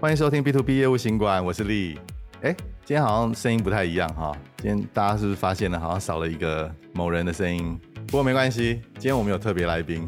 欢迎收听 B to B 业务行管，我是丽。哎，今天好像声音不太一样哈，今天大家是不是发现了好像少了一个某人的声音？不过没关系，今天我们有特别来宾。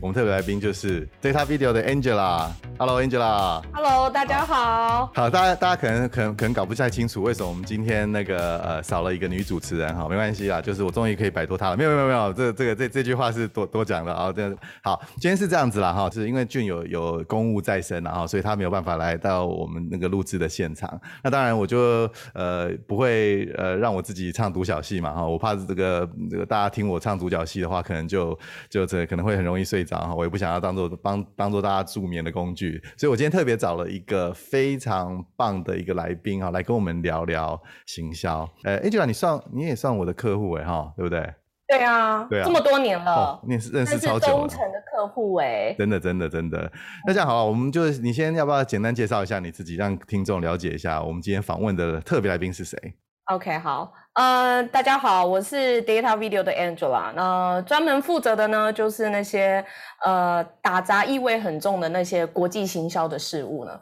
我们特别来宾就是 Data Video 的 Angela。Hello Angela。Hello，大家好。好，大家大家可能可能可能搞不太清楚为什么我们今天那个呃少了一个女主持人哈，没关系啦，就是我终于可以摆脱她了。没有没有没有，这这个这这句话是多多讲的啊。这好，今天是这样子啦哈，就是因为俊有有公务在身然后所以他没有办法来到我们那个录制的现场。那当然我就呃不会呃让我自己唱独角戏嘛哈，我怕这个这个大家听我唱独角戏的话，可能就就这可能会很容易睡着哈。我也不想要当做帮当做大家助眠的工具，所以我今天特别找了一个非常棒的一个来宾啊，来跟我们聊聊行销。呃，Angela，你算你也算我的客户哎哈，对不对？对啊，对啊，这么多年了，哦、你也是认识超久了，忠诚的客户哎，真的真的真的。那这样好了，我们就你先要不要简单介绍一下你自己，让听众了解一下我们今天访问的特别来宾是谁？OK，好，呃，大家好，我是 Data Video 的 Angela，那专门负责的呢，就是那些呃打杂意味很重的那些国际行销的事务呢。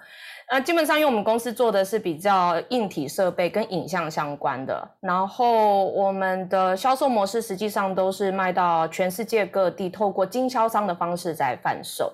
呃，基本上因为我们公司做的是比较硬体设备跟影像相关的，然后我们的销售模式实际上都是卖到全世界各地，透过经销商的方式在贩售。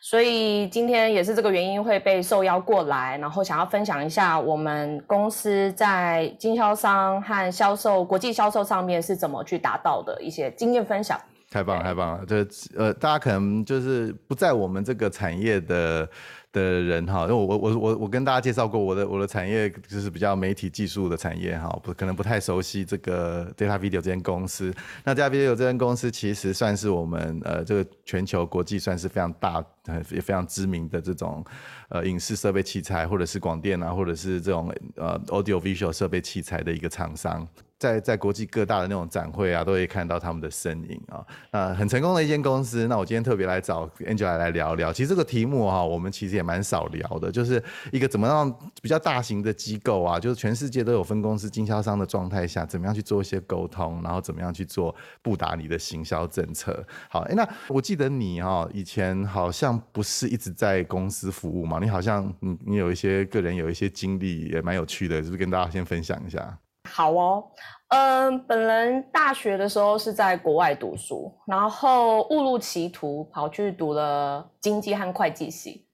所以今天也是这个原因会被受邀过来，然后想要分享一下我们公司在经销商和销售、国际销售上面是怎么去达到的一些经验分享。太棒了，太棒了！这呃，大家可能就是不在我们这个产业的。的人哈，因为我我我我我跟大家介绍过我的我的产业就是比较媒体技术的产业哈，不可能不太熟悉这个 Data Video 这间公司。那 Data Video 这间公司其实算是我们呃这个全球国际算是非常大也非常知名的这种呃影视设备器材或者是广电啊或者是这种呃 Audio Visual 设备器材的一个厂商。在在国际各大的那种展会啊，都可以看到他们的身影啊。那很成功的一间公司。那我今天特别来找 Angela 来聊聊。其实这个题目哈，我们其实也蛮少聊的，就是一个怎么样比较大型的机构啊，就是全世界都有分公司经销商的状态下，怎么样去做一些沟通，然后怎么样去做布达你的行销政策。好，哎，那我记得你哈，以前好像不是一直在公司服务嘛？你好像你你有一些个人有一些经历，也蛮有趣的，是不是跟大家先分享一下？好哦，嗯、本人大学的时候是在国外读书，然后误入歧途跑去读了经济和会计系，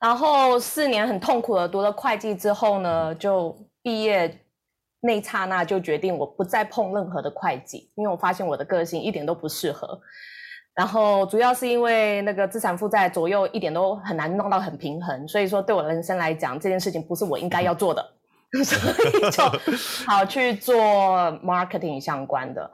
然后四年很痛苦的读了会计之后呢，就毕业那刹那就决定我不再碰任何的会计，因为我发现我的个性一点都不适合，然后主要是因为那个资产负债左右一点都很难弄到很平衡，所以说对我人生来讲，这件事情不是我应该要做的。所以就好去做 marketing 相关的。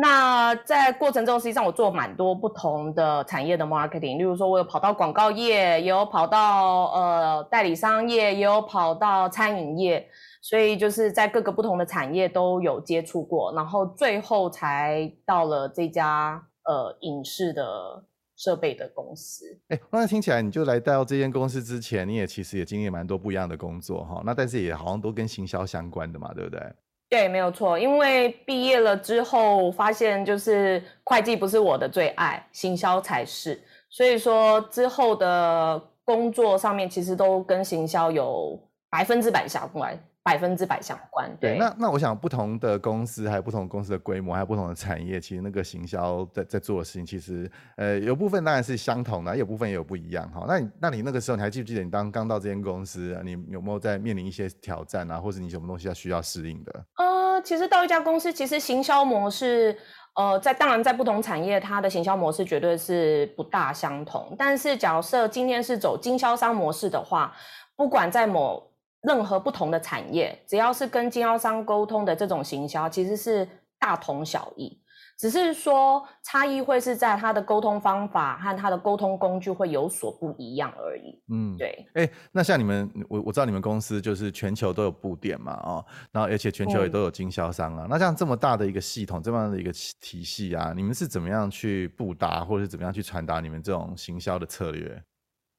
那在过程中，实际上我做蛮多不同的产业的 marketing，例如说，我有跑到广告业，也有跑到呃代理商业，也有跑到餐饮业，所以就是在各个不同的产业都有接触过，然后最后才到了这家呃影视的。设备的公司，哎、欸，刚才听起来你就来到这间公司之前，你也其实也经历蛮多不一样的工作哈。那但是也好像都跟行销相关的嘛，对不对？对，没有错。因为毕业了之后，发现就是会计不是我的最爱，行销才是。所以说之后的工作上面，其实都跟行销有百分之百相关。百分之百相关，对。对，那那我想，不同的公司还有不同公司的规模，还有不同的产业，其实那个行销在在做的事情，其实呃有部分当然是相同的，有部分也有不一样哈。那你那你那个时候，你还记不记得你当刚到这间公司，你有没有在面临一些挑战啊，或者你什么东西要需要适应的？呃，其实到一家公司，其实行销模式，呃，在当然在不同产业，它的行销模式绝对是不大相同。但是假设今天是走经销商模式的话，不管在某任何不同的产业，只要是跟经销商沟通的这种行销，其实是大同小异，只是说差异会是在他的沟通方法和他的沟通工具会有所不一样而已。嗯，对。哎、欸，那像你们，我我知道你们公司就是全球都有布点嘛，哦，然后而且全球也都有经销商啊。嗯、那像这么大的一个系统，这么样的一个体系啊，你们是怎么样去布达，或者是怎么样去传达你们这种行销的策略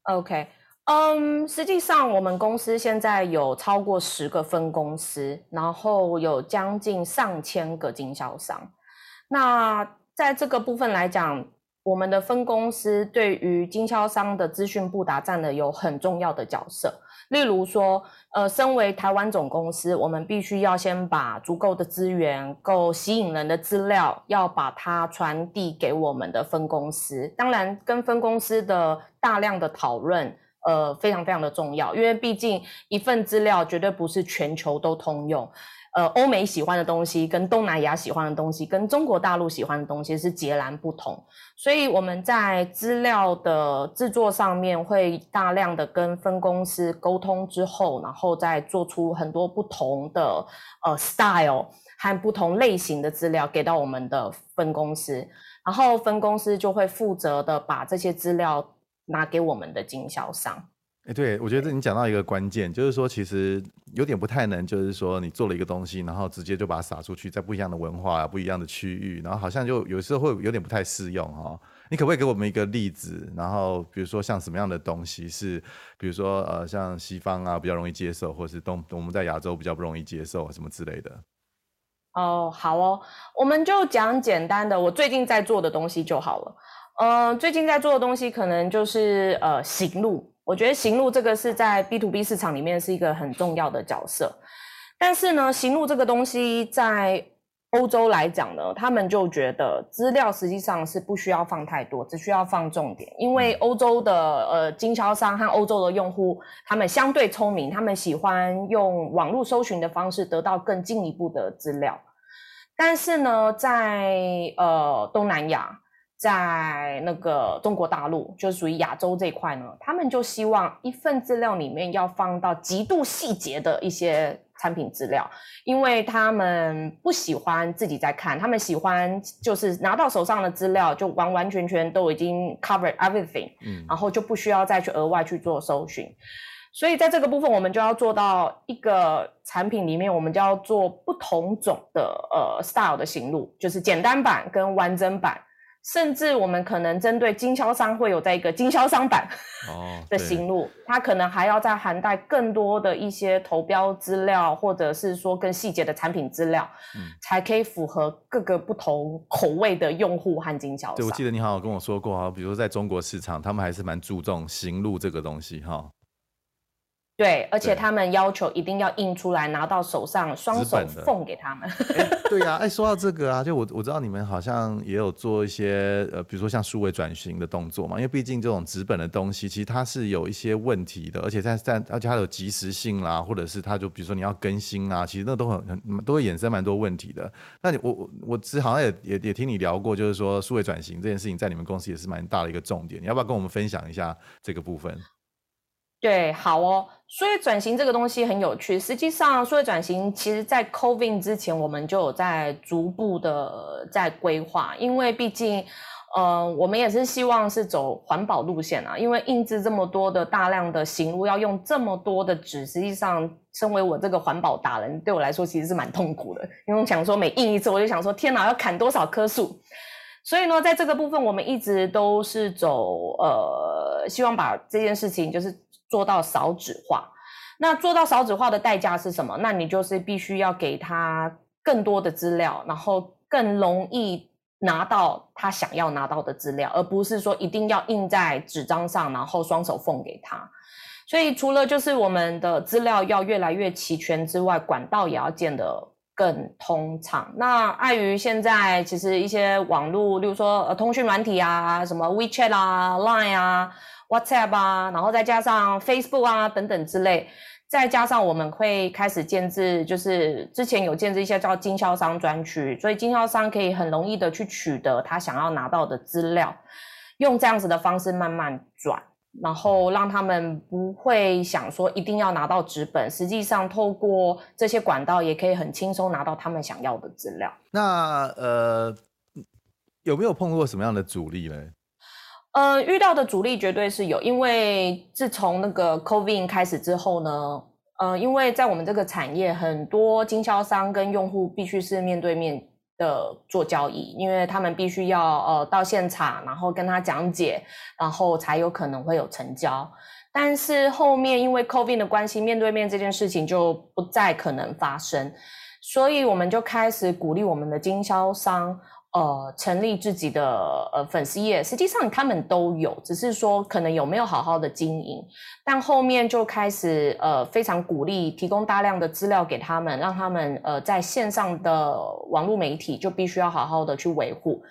？OK。嗯，实际上我们公司现在有超过十个分公司，然后有将近上千个经销商。那在这个部分来讲，我们的分公司对于经销商的资讯布达占了有很重要的角色。例如说，呃，身为台湾总公司，我们必须要先把足够的资源、够吸引人的资料，要把它传递给我们的分公司。当然，跟分公司的大量的讨论，呃，非常非常的重要，因为毕竟一份资料绝对不是全球都通用。呃，欧美喜欢的东西跟东南亚喜欢的东西，跟中国大陆喜欢的东西是截然不同。所以我们在资料的制作上面会大量的跟分公司沟通之后，然后再做出很多不同的呃 style 和不同类型的资料给到我们的分公司，然后分公司就会负责的把这些资料拿给我们的经销商。哎，对，我觉得你讲到一个关键，就是说其实有点不太能，就是说你做了一个东西，然后直接就把它撒出去，在不一样的文化、不一样的区域，然后好像就有时候会有点不太适用哈、哦。你可不可以给我们一个例子？然后比如说像什么样的东西是，比如说呃，像西方啊比较容易接受，或是东我们在亚洲比较不容易接受，什么之类的？哦，好哦，我们就讲简单的，我最近在做的东西就好了。呃，最近在做的东西可能就是呃，行路。我觉得行路这个是在 B to B 市场里面是一个很重要的角色，但是呢，行路这个东西在欧洲来讲呢，他们就觉得资料实际上是不需要放太多，只需要放重点，因为欧洲的呃经销商和欧洲的用户，他们相对聪明，他们喜欢用网络搜寻的方式得到更进一步的资料，但是呢，在呃东南亚。在那个中国大陆，就是属于亚洲这一块呢，他们就希望一份资料里面要放到极度细节的一些产品资料，因为他们不喜欢自己在看，他们喜欢就是拿到手上的资料就完完全全都已经 cover everything，嗯，然后就不需要再去额外去做搜寻。所以在这个部分，我们就要做到一个产品里面，我们就要做不同种的呃 style 的行路，就是简单版跟完整版。甚至我们可能针对经销商会有在一个经销商版 的型录，它可能还要再涵盖更多的一些投标资料，或者是说更细节的产品资料，嗯，才可以符合各个不同口味的用户和经销商。对，我记得你好像跟我说过啊，比如说在中国市场，他们还是蛮注重行路这个东西哈。对，而且他们要求一定要印出来，拿到手上，双手奉给他们。对呀、啊，哎，说到这个啊，就我我知道你们好像也有做一些呃，比如说像数位转型的动作嘛，因为毕竟这种纸本的东西，其实它是有一些问题的，而且在在而且它有及时性啦，或者是它就比如说你要更新啊，其实那都很很都会衍生蛮多问题的。那你我我我之好像也也也听你聊过，就是说数位转型这件事情在你们公司也是蛮大的一个重点，你要不要跟我们分享一下这个部分？对，好哦。数位转型这个东西很有趣。实际上，数位转型其实在 COVID 之前，我们就有在逐步的在规划。因为毕竟，呃，我们也是希望是走环保路线啊。因为印制这么多的大量的行录，要用这么多的纸，实际上，身为我这个环保达人，对我来说其实是蛮痛苦的。因为我想说，每印一次，我就想说，天哪，要砍多少棵树？所以呢，在这个部分，我们一直都是走，呃，希望把这件事情就是。做到少纸化，那做到少纸化的代价是什么？那你就是必须要给他更多的资料，然后更容易拿到他想要拿到的资料，而不是说一定要印在纸张上，然后双手奉给他。所以除了就是我们的资料要越来越齐全之外，管道也要建得更通畅。那碍于现在其实一些网络，例如说呃通讯软体啊，什么 WeChat 啊、Line 啊。WhatsApp 啊，然后再加上 Facebook 啊等等之类，再加上我们会开始建置，就是之前有建置一些叫经销商专区，所以经销商可以很容易的去取得他想要拿到的资料，用这样子的方式慢慢转，然后让他们不会想说一定要拿到纸本，实际上透过这些管道也可以很轻松拿到他们想要的资料。那呃，有没有碰过什么样的阻力呢？呃，遇到的阻力绝对是有，因为自从那个 COVID 开始之后呢，呃，因为在我们这个产业，很多经销商跟用户必须是面对面的做交易，因为他们必须要呃到现场，然后跟他讲解，然后才有可能会有成交。但是后面因为 COVID 的关系，面对面这件事情就不再可能发生，所以我们就开始鼓励我们的经销商。呃成立自己的呃粉丝页，实际上他们都有，只是说可能有没有好好的经营。但后面就开始呃非常鼓励提供大量的资料给他们，让他们呃在线上的网络媒体就必须要好好的去维护。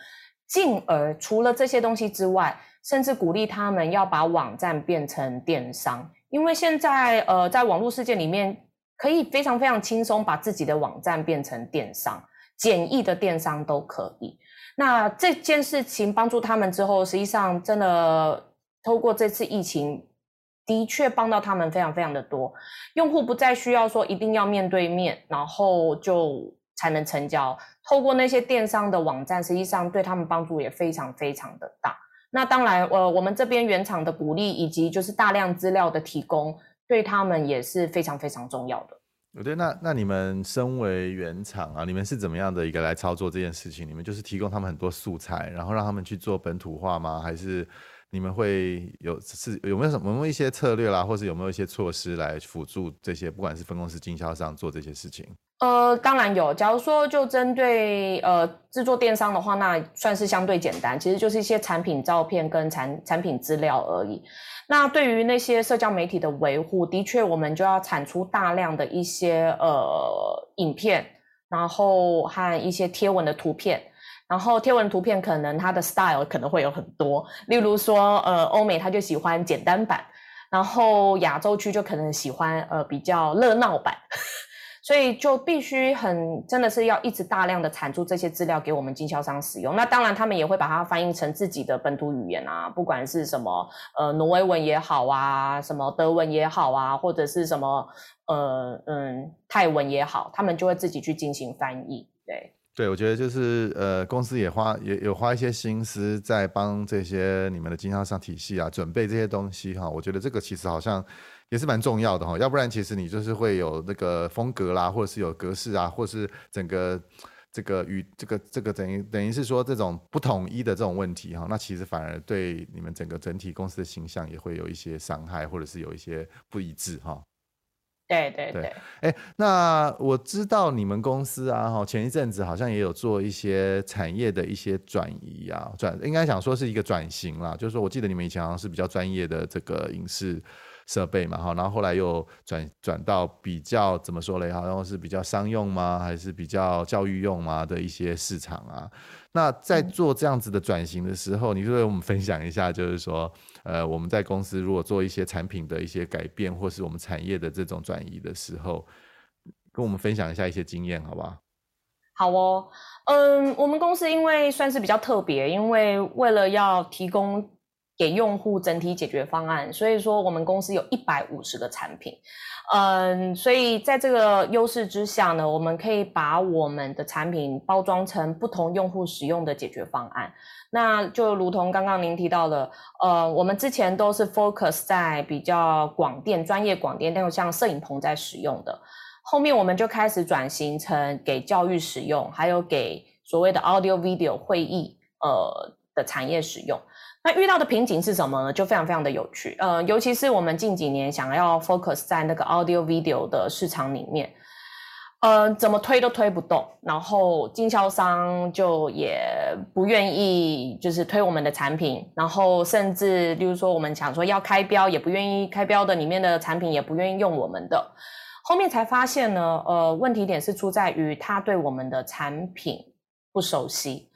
进而除了这些东西之外，甚至鼓励他们要把网站变成电商，因为现在呃在网络世界里面，可以非常非常轻松把自己的网站变成电商，简易的电商都可以。那这件事情帮助他们之后，实际上真的透过这次疫情，的确帮到他们非常非常的多。用户不再需要说一定要面对面，然后就才能成交。透过那些电商的网站，实际上对他们帮助也非常非常的大。那当然，呃，我们这边原厂的鼓励以及就是大量资料的提供。对他们也是非常非常重要的。对，那那你们身为原厂啊，你们是怎么样的一个来操作这件事情？你们就是提供他们很多素材，然后让他们去做本土化吗？还是你们会有是有没有什么一些策略啦，或是有没有一些措施来辅助这些不管是分公司经销商做这些事情？呃，当然有。假如说就针对呃制作电商的话，那算是相对简单，其实就是一些产品照片跟产产品资料而已。那对于那些社交媒体的维护，的确我们就要产出大量的一些呃影片，然后和一些贴文的图片。然后贴文图片可能它的 style 可能会有很多，例如说呃欧美他就喜欢简单版，然后亚洲区就可能喜欢呃比较热闹版。所以就必须很真的是要一直大量的产出这些资料给我们经销商使用。那当然，他们也会把它翻译成自己的本土语言啊，不管是什么呃挪威文也好啊，什么德文也好啊，或者是什么呃嗯泰文也好，他们就会自己去进行翻译。对，我觉得就是呃公司也花也有花一些心思在帮这些你们的经销商体系啊准备这些东西哈。我觉得这个其实好像。也是蛮重要的哈，要不然其实你就是会有那个风格啦，或者是有格式啊，或者是整个这个与这个这个等于等于是说这种不统一的这种问题哈，那其实反而对你们整个整体公司的形象也会有一些伤害，或者是有一些不一致哈。对对对，哎，那我知道你们公司啊哈，前一阵子好像也有做一些产业的一些转移啊，转应该想说是一个转型啦，就是说我记得你们以前好像是比较专业的这个影视。设备嘛，哈，然后后来又转转到比较怎么说嘞？好像是比较商用吗？还是比较教育用吗的一些市场啊？那在做这样子的转型的时候，你就为我们分享一下，就是说，呃，我们在公司如果做一些产品的一些改变，或是我们产业的这种转移的时候，跟我们分享一下一些经验，好不好？好哦，嗯，我们公司因为算是比较特别，因为为了要提供。给用户整体解决方案，所以说我们公司有一百五十个产品，嗯，所以在这个优势之下呢，我们可以把我们的产品包装成不同用户使用的解决方案。那就如同刚刚您提到的，呃，我们之前都是 focus 在比较广电、专业广电，那种像摄影棚在使用的，后面我们就开始转型成给教育使用，还有给所谓的 audio video 会议呃的产业使用。那遇到的瓶颈是什么呢？就非常非常的有趣，呃，尤其是我们近几年想要 focus 在那个 audio video 的市场里面，呃，怎么推都推不动，然后经销商就也不愿意就是推我们的产品，然后甚至例如说我们想说要开标，也不愿意开标的里面的产品也不愿意用我们的，后面才发现呢，呃，问题点是出在于他对我们的产品不熟悉。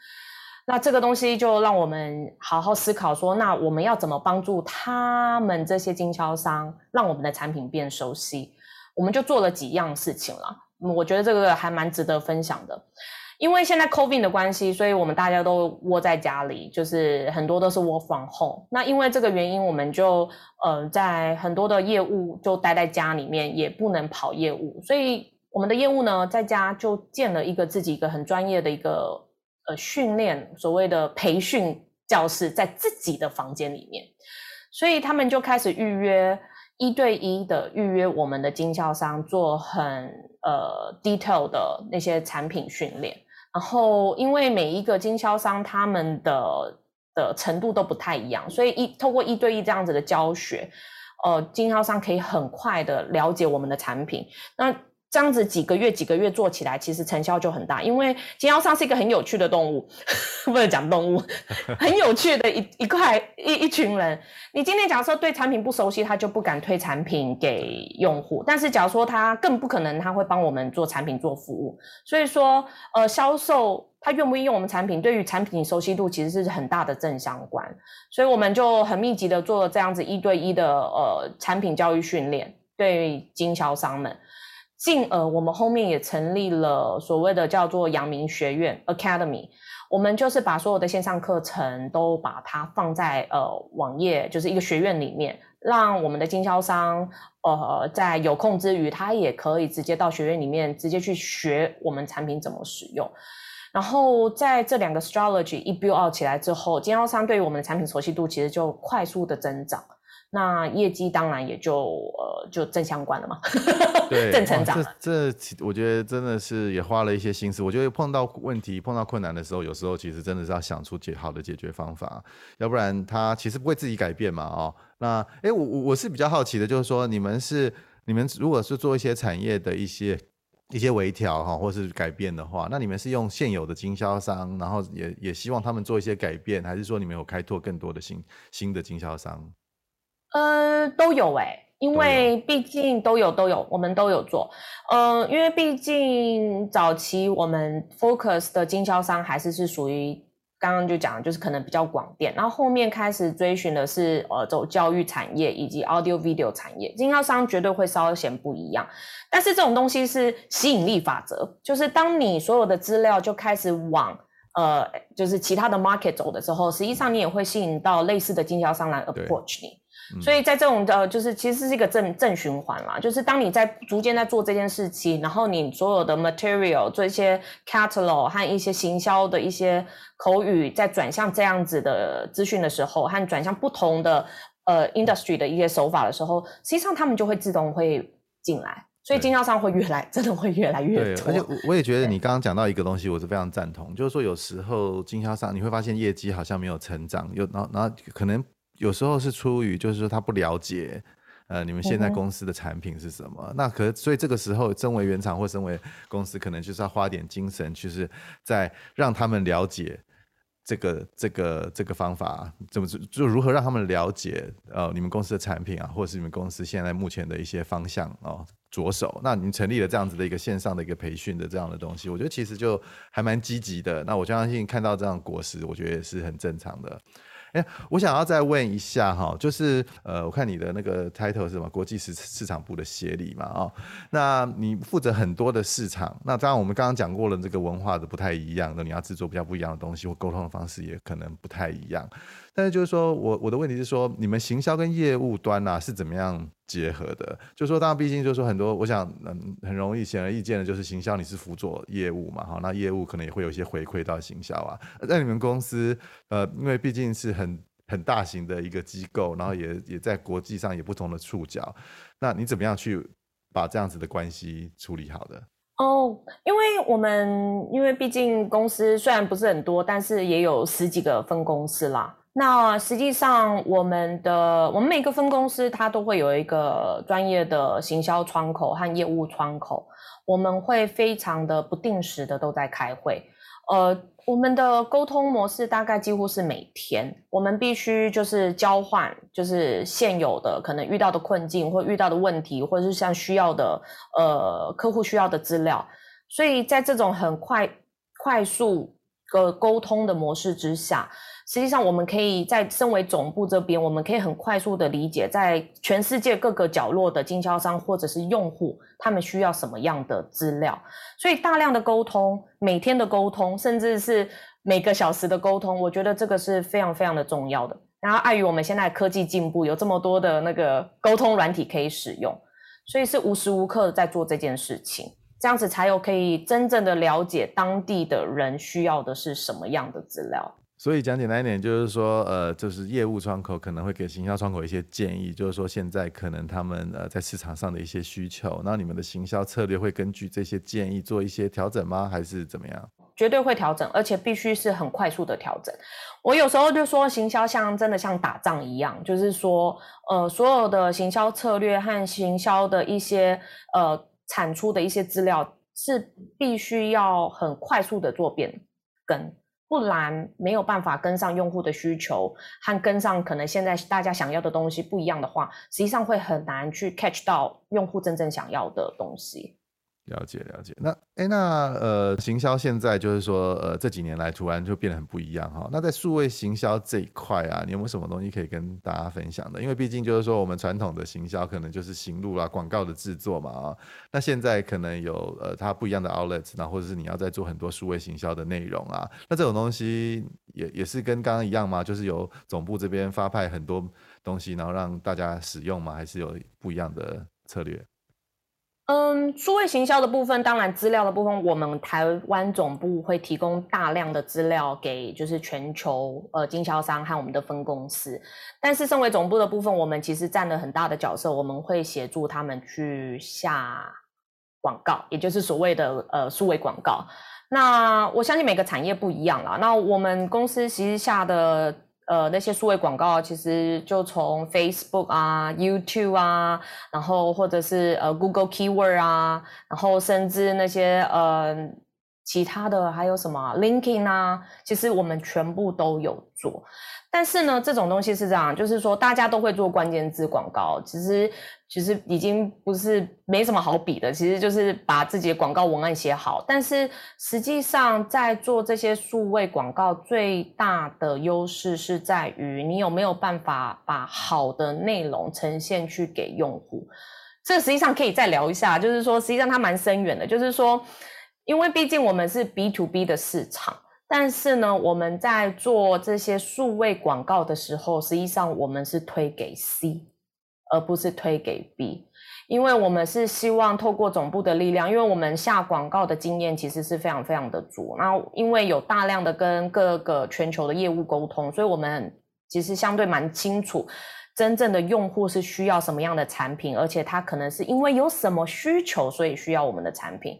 那这个东西就让我们好好思考说，那我们要怎么帮助他们这些经销商，让我们的产品变熟悉？我们就做了几样事情了。我觉得这个还蛮值得分享的。因为现在 COVID 的关系，所以我们大家都窝在家里，就是很多都是窝房后。那因为这个原因，我们就呃在很多的业务就待在家里面，也不能跑业务，所以我们的业务呢，在家就建了一个自己一个很专业的一个。呃，训练所谓的培训教室在自己的房间里面，所以他们就开始预约一对一的预约我们的经销商做很呃 detail 的那些产品训练。然后，因为每一个经销商他们的的程度都不太一样，所以一透过一对一这样子的教学，呃，经销商可以很快的了解我们的产品。那这样子几个月几个月做起来，其实成效就很大。因为经销商是一个很有趣的动物，不能讲动物，很有趣的一一块一一群人。你今天假如说对产品不熟悉，他就不敢推产品给用户。但是假如说他更不可能，他会帮我们做产品做服务。所以说，呃，销售他愿不愿意用我们产品，对于产品熟悉度其实是很大的正相关。所以我们就很密集的做了这样子一对一的呃产品教育训练，对经销商们。进而，我们后面也成立了所谓的叫做阳明学院 Academy，我们就是把所有的线上课程都把它放在呃网页，就是一个学院里面，让我们的经销商呃在有空之余，他也可以直接到学院里面直接去学我们产品怎么使用。然后在这两个 strategy 一 build out 起来之后，经销商对于我们的产品熟悉度其实就快速的增长。那业绩当然也就呃就正相关了嘛，对，正成长。这这我觉得真的是也花了一些心思。我觉得碰到问题、碰到困难的时候，有时候其实真的是要想出解好的解决方法，要不然他其实不会自己改变嘛。哦，那哎，我我我是比较好奇的，就是说你们是你们如果是做一些产业的一些一些微调哈，或是改变的话，那你们是用现有的经销商，然后也也希望他们做一些改变，还是说你们有开拓更多的新新的经销商？呃，都有哎、欸，因为毕竟都有都有，我们都有做。呃，因为毕竟早期我们 focus 的经销商还是是属于刚刚就讲，就是可能比较广电，然后后面开始追寻的是呃走教育产业以及 audio video 产业，经销商绝对会稍显不一样。但是这种东西是吸引力法则，就是当你所有的资料就开始往呃就是其他的 market 走的时候，实际上你也会吸引到类似的经销商来 approach 你。所以在这种呃，就是其实是一个正正循环啦。就是当你在逐渐在做这件事情，然后你所有的 material 做一些 catalog 和一些行销的一些口语，在转向这样子的资讯的时候，和转向不同的呃 industry 的一些手法的时候，实际上他们就会自动会进来。所以经销商会越来真的会越来越多。对，而且我也觉得你刚刚讲到一个东西，我是非常赞同，就是说有时候经销商你会发现业绩好像没有成长，有然后然后可能。有时候是出于就是说他不了解，呃，你们现在公司的产品是什么？嗯、那可是所以这个时候，身为原厂或身为公司，可能就是要花点精神，就是在让他们了解这个这个这个方法，怎么就就如何让他们了解呃你们公司的产品啊，或者是你们公司现在目前的一些方向哦，着手。那你成立了这样子的一个线上的一个培训的这样的东西，我觉得其实就还蛮积极的。那我相信看到这样的果实，我觉得也是很正常的。哎，我想要再问一下哈，就是呃，我看你的那个 title 是什么？国际市市场部的协理嘛，哦，那你负责很多的市场，那当然我们刚刚讲过了，这个文化的不太一样，那你要制作比较不一样的东西，或沟通的方式也可能不太一样。但是就是说我我的问题是说，你们行销跟业务端啊是怎么样结合的？就说，当然毕竟就是说很多，我想嗯很容易显而易见的就是行销你是辅佐业务嘛，哈，那业务可能也会有一些回馈到行销啊。在你们公司，呃，因为毕竟是很很大型的一个机构，然后也也在国际上有不同的触角，那你怎么样去把这样子的关系处理好的？哦，因为我们因为毕竟公司虽然不是很多，但是也有十几个分公司啦。那实际上，我们的我们每个分公司它都会有一个专业的行销窗口和业务窗口，我们会非常的不定时的都在开会。呃，我们的沟通模式大概几乎是每天，我们必须就是交换，就是现有的可能遇到的困境或遇到的问题，或者是像需要的呃客户需要的资料，所以在这种很快快速的沟通的模式之下。实际上，我们可以在身为总部这边，我们可以很快速的理解，在全世界各个角落的经销商或者是用户，他们需要什么样的资料。所以，大量的沟通，每天的沟通，甚至是每个小时的沟通，我觉得这个是非常非常的重要的。然后，碍于我们现在科技进步，有这么多的那个沟通软体可以使用，所以是无时无刻在做这件事情，这样子才有可以真正的了解当地的人需要的是什么样的资料。所以讲简单一点，就是说，呃，就是业务窗口可能会给行销窗口一些建议，就是说现在可能他们呃在市场上的一些需求，那你们的行销策略会根据这些建议做一些调整吗？还是怎么样？绝对会调整，而且必须是很快速的调整。我有时候就说，行销像真的像打仗一样，就是说，呃，所有的行销策略和行销的一些呃。产出的一些资料是必须要很快速的做变更，不然没有办法跟上用户的需求和跟上可能现在大家想要的东西不一样的话，实际上会很难去 catch 到用户真正想要的东西。了解了解，那哎那呃，行销现在就是说呃这几年来突然就变得很不一样哈。那在数位行销这一块啊，你有没有什么东西可以跟大家分享的？因为毕竟就是说我们传统的行销可能就是行路啦、广告的制作嘛啊。那现在可能有呃它不一样的 outlets，那或者是你要在做很多数位行销的内容啊。那这种东西也也是跟刚刚一样吗？就是由总部这边发派很多东西，然后让大家使用吗？还是有不一样的策略？嗯，数位行销的部分，当然资料的部分，我们台湾总部会提供大量的资料给就是全球呃经销商和我们的分公司。但是身为总部的部分，我们其实占了很大的角色，我们会协助他们去下广告，也就是所谓的呃数位广告。那我相信每个产业不一样啦。那我们公司其实下的。呃，那些数位广告其实就从 Facebook 啊、YouTube 啊，然后或者是呃 Google Keyword 啊，然后甚至那些呃其他的还有什么 LinkedIn 啊，其实我们全部都有做。但是呢，这种东西是这样，就是说大家都会做关键字广告，其实其实已经不是没什么好比的，其实就是把自己的广告文案写好。但是实际上在做这些数位广告，最大的优势是在于你有没有办法把好的内容呈现去给用户。这实际上可以再聊一下，就是说实际上它蛮深远的，就是说，因为毕竟我们是 B to B 的市场。但是呢，我们在做这些数位广告的时候，实际上我们是推给 C，而不是推给 B，因为我们是希望透过总部的力量，因为我们下广告的经验其实是非常非常的足。那因为有大量的跟各个全球的业务沟通，所以我们其实相对蛮清楚真正的用户是需要什么样的产品，而且他可能是因为有什么需求，所以需要我们的产品。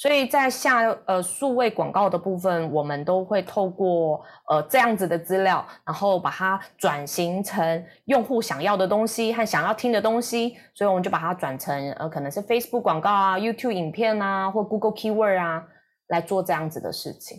所以在下呃数位广告的部分，我们都会透过呃这样子的资料，然后把它转型成用户想要的东西和想要听的东西，所以我们就把它转成呃可能是 Facebook 广告啊、YouTube 影片啊或 Google Keyword 啊来做这样子的事情。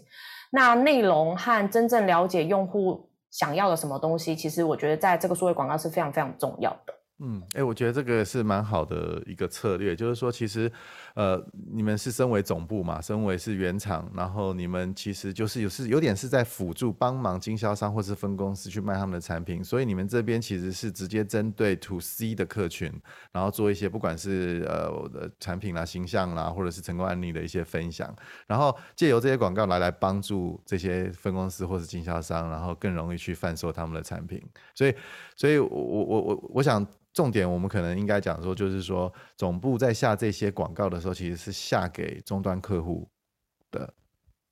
那内容和真正了解用户想要的什么东西，其实我觉得在这个数位广告是非常非常重要的。嗯，哎、我觉得这个是蛮好的一个策略，就是说，其实，呃，你们是身为总部嘛，身为是原厂，然后你们其实就是有是有点是在辅助帮忙经销商或是分公司去卖他们的产品，所以你们这边其实是直接针对 To C 的客群，然后做一些不管是呃我的产品啦、形象啦，或者是成功案例的一些分享，然后借由这些广告来来帮助这些分公司或是经销商，然后更容易去贩售他们的产品，所以，所以我我我我想。重点我们可能应该讲说，就是说总部在下这些广告的时候，其实是下给终端客户的，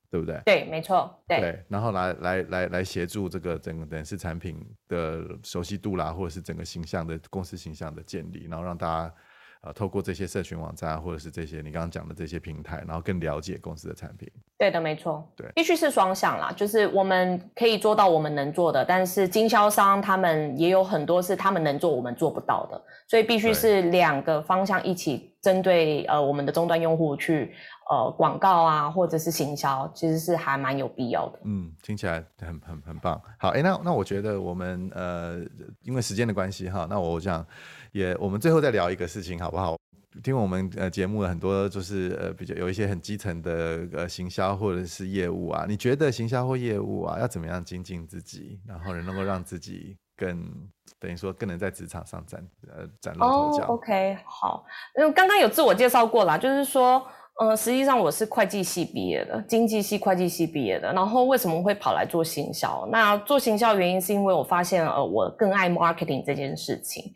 对不对？对，没错。对，对，然后来来来来协助这个整个等于是产品的熟悉度啦，或者是整个形象的公司形象的建立，然后让大家。啊，透过这些社群网站，或者是这些你刚刚讲的这些平台，然后更了解公司的产品。对的，没错。对，必须是双向啦，就是我们可以做到我们能做的，但是经销商他们也有很多是他们能做我们做不到的，所以必须是两个方向一起针对呃我们的终端用户去呃广告啊，或者是行销，其实是还蛮有必要的。嗯，听起来很很很棒。好，哎，那那我觉得我们呃因为时间的关系哈，那我想。也，我们最后再聊一个事情好不好？听我们呃节目的很多就是呃比较有一些很基层的呃行销或者是业务啊，你觉得行销或业务啊要怎么样精进自己，然后能够让自己更等于说更能在职场上展呃崭露头角？哦，OK，好，因为刚刚有自我介绍过啦，就是说，呃，实际上我是会计系毕业的，经济系会计系毕业的，然后为什么会跑来做行销？那做行销原因是因为我发现呃我更爱 marketing 这件事情。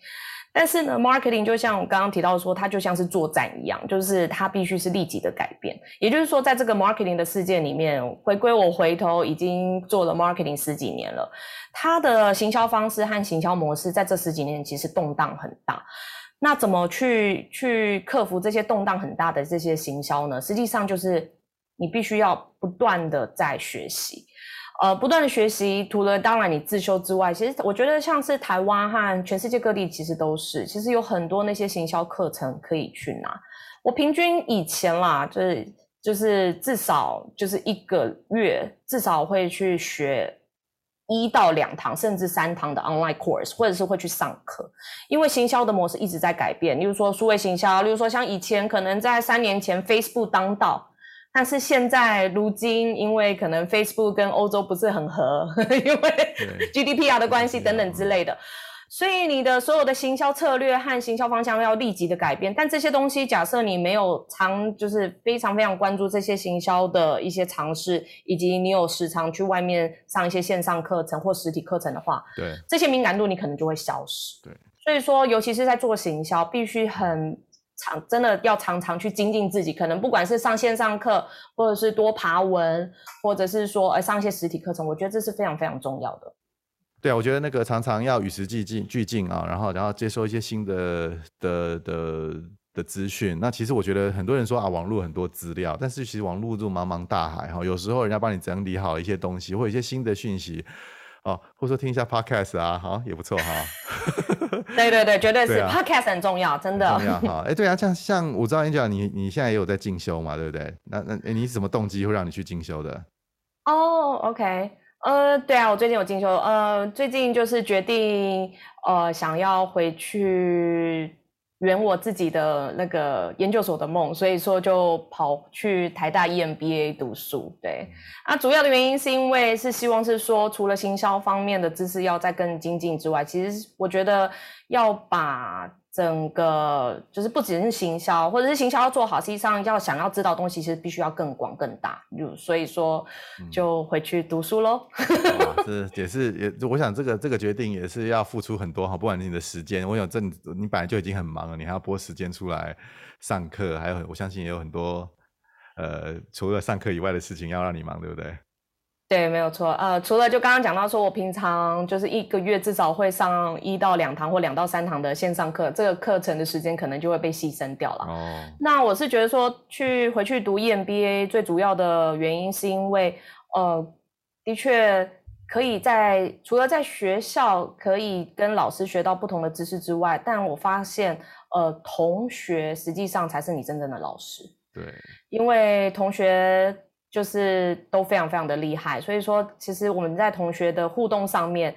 但是呢，marketing 就像我刚刚提到说，它就像是作战一样，就是它必须是立即的改变。也就是说，在这个 marketing 的世界里面，回归我回头已经做了 marketing 十几年了，它的行销方式和行销模式在这十几年其实动荡很大。那怎么去去克服这些动荡很大的这些行销呢？实际上就是你必须要不断的在学习。呃，不断的学习，除了当然你自修之外，其实我觉得像是台湾和全世界各地其实都是，其实有很多那些行销课程可以去拿。我平均以前啦，就是就是至少就是一个月至少会去学一到两堂甚至三堂的 online course，或者是会去上课，因为行销的模式一直在改变。例如说数位行销，例如说像以前可能在三年前 Facebook 当道，但是现在如今因为可能 Facebook 跟欧洲不是很合，因为 GDPR 的关系等等之类的。所以你的所有的行销策略和行销方向要立即的改变，但这些东西假设你没有常就是非常非常关注这些行销的一些尝试，以及你有时常去外面上一些线上课程或实体课程的话，对这些敏感度你可能就会消失。对，所以说尤其是在做行销，必须很常真的要常常去精进自己，可能不管是上线上课，或者是多爬文，或者是说呃上一些实体课程，我觉得这是非常非常重要的。对啊，我觉得那个常常要与时俱进俱进啊，然后然后接收一些新的的的的资讯。那其实我觉得很多人说啊，网络很多资料，但是其实网络这茫茫大海哈，有时候人家帮你整理好一些东西，或者一些新的讯息哦，或者说听一下 podcast 啊，好也不错哈。对对对，绝对是、啊、podcast 很重要，真的重要哈。哎，对啊，像像我知道 Angela，你你现在也有在进修嘛，对不对？那那你什么动机会让你去进修的？哦、oh，OK。呃，对啊，我最近有进修，呃，最近就是决定，呃，想要回去圆我自己的那个研究所的梦，所以说就跑去台大 EMBA 读书。对，啊，主要的原因是因为是希望是说，除了行销方面的知识要再更精进之外，其实我觉得要把。整个就是不只是行销，或者是行销要做好，实际上要想要知道东西，其实必须要更广更大。就所以说，就回去读书喽。是也是也，我想这个这个决定也是要付出很多哈，不管你的时间，我想这你本来就已经很忙了，你还要拨时间出来上课，还有我相信也有很多呃除了上课以外的事情要让你忙，对不对？对，没有错。呃，除了就刚刚讲到说，我平常就是一个月至少会上一到两堂或两到三堂的线上课，这个课程的时间可能就会被牺牲掉了。哦。那我是觉得说，去回去读 EMBA 最主要的原因是因为，呃，的确可以在除了在学校可以跟老师学到不同的知识之外，但我发现，呃，同学实际上才是你真正的老师。对。因为同学。就是都非常非常的厉害，所以说其实我们在同学的互动上面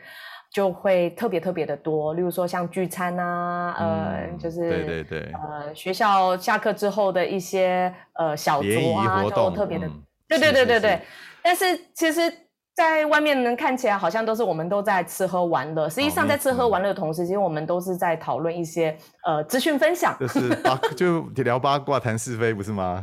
就会特别特别的多，例如说像聚餐啊，嗯、呃，就是对对对，呃，学校下课之后的一些呃小酌啊，就特别的，嗯、对对对对对，是是是，但是其实。在外面能看起来好像都是我们都在吃喝玩乐，实际上在吃喝玩乐的同时，其实我们都是在讨论一些呃资讯分享，就是八 就聊八卦谈是非不是吗？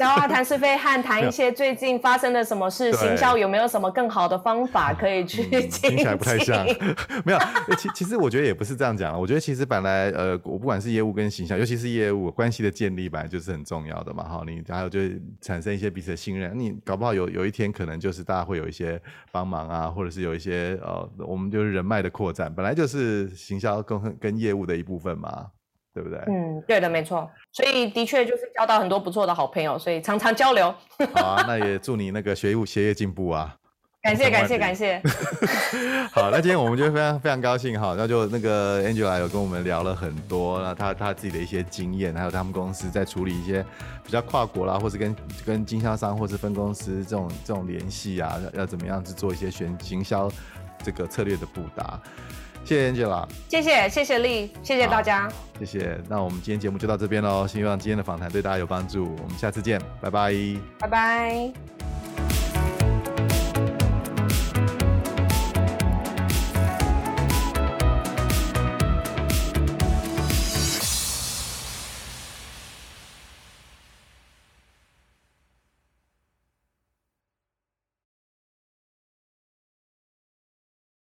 聊啊谈是非和谈一些 最近发生的什么事，行销有没有什么更好的方法可以去、嗯？听起来不太像，没有。其其实我觉得也不是这样讲，我觉得其实本来呃，我不管是业务跟行销，尤其是业务关系的建立，本来就是很重要的嘛。哈，你还有就产生一些彼此的信任，你搞不好有有一天可能就是大家会有一些。帮忙啊，或者是有一些呃，我们就是人脉的扩展，本来就是行销跟跟业务的一部分嘛，对不对？嗯，对的，没错。所以的确就是交到很多不错的好朋友，所以常常交流。好啊，那也祝你那个学务学业进步啊。感谢感谢感谢，好，那今天我们就非常非常高兴哈，那就那个 Angela 有跟我们聊了很多，那他他自己的一些经验，还有他们公司在处理一些比较跨国啦，或是跟跟经销商或是分公司这种这种联系啊，要怎么样去做一些选行销这个策略的布达。谢谢 Angela，谢谢谢谢丽，谢谢大家，谢谢。那我们今天节目就到这边喽，希望今天的访谈对大家有帮助，我们下次见，拜拜，拜拜。